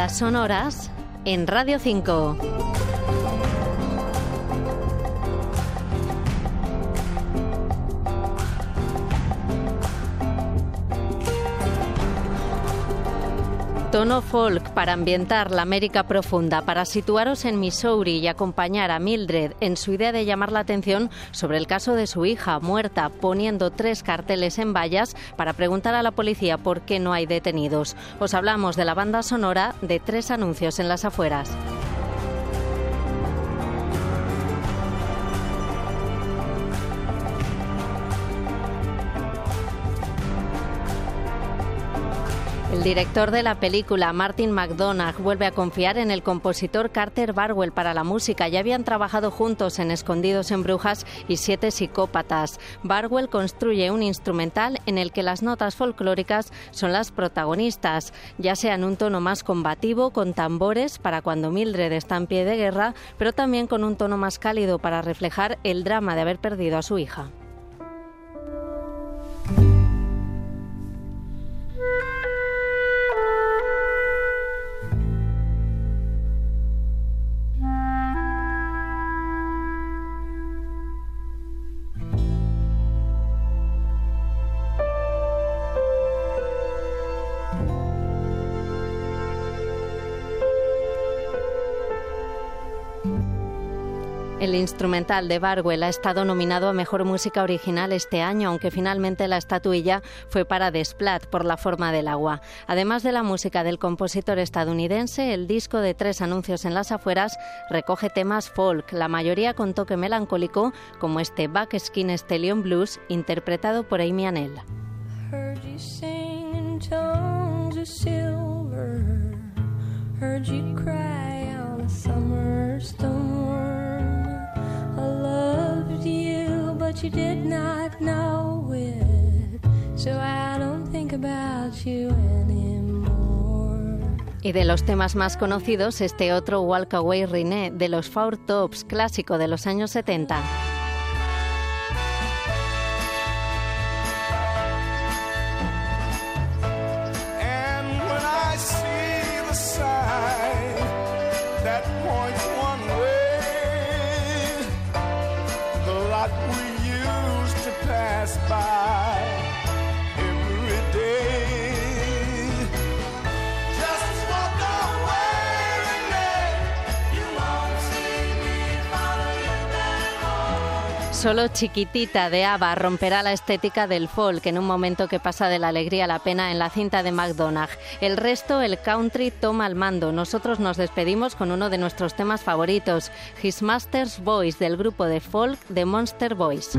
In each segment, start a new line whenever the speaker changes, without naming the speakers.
Bandas sonoras en Radio 5. Tono folk para ambientar la América profunda, para situaros en Missouri y acompañar a Mildred en su idea de llamar la atención sobre el caso de su hija muerta, poniendo tres carteles en vallas para preguntar a la policía por qué no hay detenidos. Os hablamos de la banda sonora de tres anuncios en las afueras. El director de la película, Martin McDonagh, vuelve a confiar en el compositor Carter Barwell para la música. Ya habían trabajado juntos en Escondidos en Brujas y Siete Psicópatas. Barwell construye un instrumental en el que las notas folclóricas son las protagonistas, ya sea en un tono más combativo, con tambores para cuando Mildred está en pie de guerra, pero también con un tono más cálido para reflejar el drama de haber perdido a su hija. El instrumental de Barwell ha estado nominado a Mejor Música Original este año, aunque finalmente la estatuilla fue para Desplat por la forma del agua. Además de la música del compositor estadounidense, el disco de tres anuncios en las afueras recoge temas folk, la mayoría con toque melancólico, como este Back Skin Stallion Blues, interpretado por Amy Anell. but you did not know it. So I don't think about you anymore. Y de los temas más conocidos, este otro Walk Away René de los Four Tops, clásico de los años 70. Solo chiquitita de Ava romperá la estética del folk en un momento que pasa de la alegría a la pena en la cinta de McDonagh. El resto, el country toma el mando. Nosotros nos despedimos con uno de nuestros temas favoritos, His Master's Voice del grupo de folk The Monster Boys.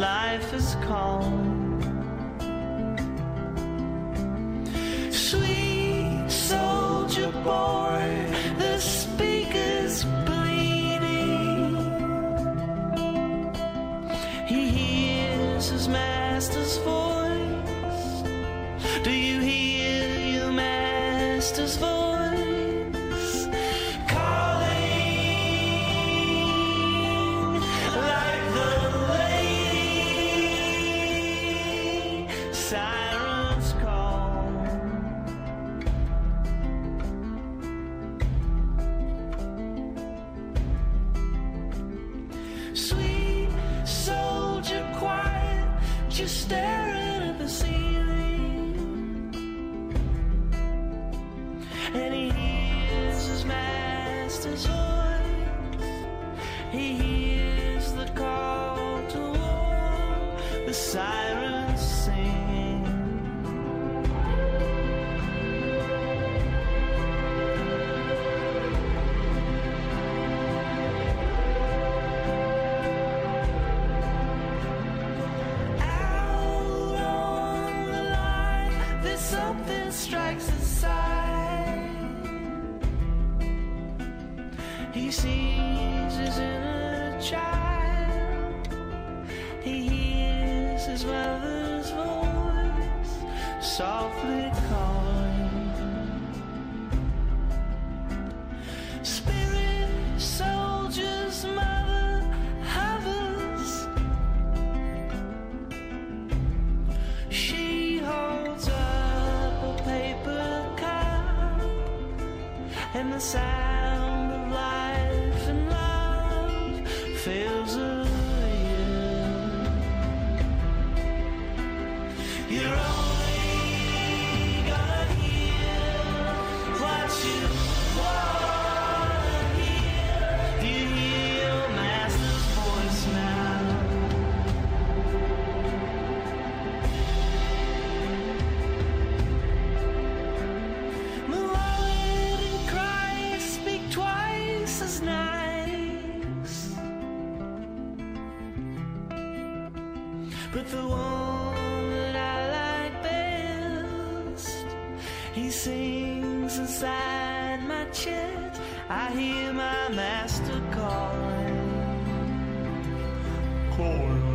life is calling. Sweet soldier boy, the speaker's bleeding. He hears his master's voice. Do you you stay. strikes a side. He sees his inner child. He hears his mother's voice softly calling. sound of life and love fails of you. You're but the one that I like best, he sings inside my chest. I hear my master calling, calling.